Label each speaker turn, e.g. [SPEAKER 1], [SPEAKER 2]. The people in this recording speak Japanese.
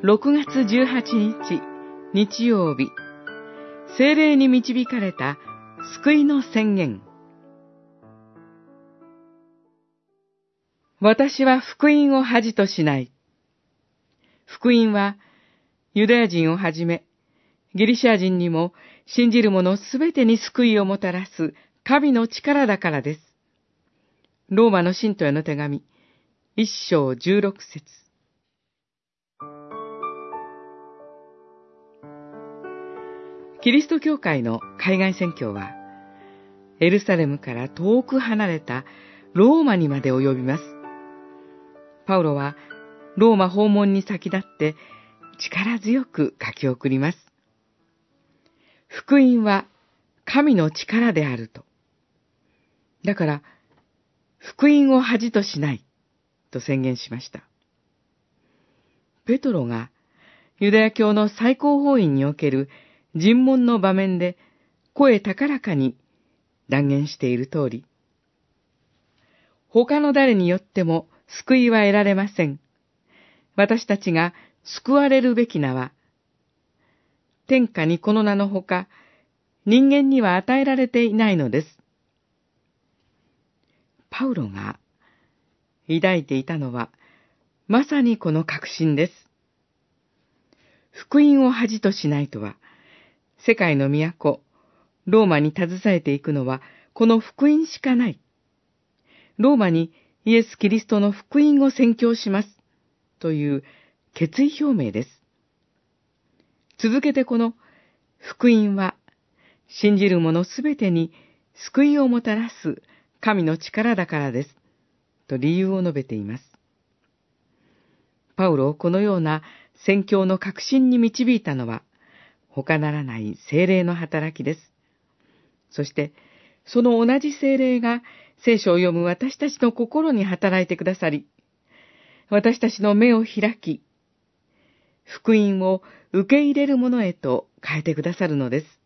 [SPEAKER 1] 6月18日日曜日精霊に導かれた救いの宣言私は福音を恥としない。福音はユダヤ人をはじめギリシャ人にも信じる者すべてに救いをもたらす神の力だからです。ローマの信徒への手紙、一章十六節。キリスト教会の海外宣教は、エルサレムから遠く離れたローマにまで及びます。パウロはローマ訪問に先立って力強く書き送ります。福音は神の力であると。だから、福音を恥としない、と宣言しました。ペトロが、ユダヤ教の最高法院における尋問の場面で声高らかに断言している通り、他の誰によっても救いは得られません。私たちが救われるべき名は、天下にこの名のほか、人間には与えられていないのです。パウロが抱いていたのは、まさにこの確信です。福音を恥としないとは、世界の都、ローマに携えていくのは、この福音しかない。ローマにイエス・キリストの福音を宣教します。という決意表明です。続けてこの福音は信じる者すべてに救いをもたらす神の力だからです。と理由を述べています。パウロをこのような宣教の確信に導いたのは他ならない精霊の働きです。そして、その同じ精霊が聖書を読む私たちの心に働いてくださり、私たちの目を開き、福音を受け入れるものへと変えてくださるのです。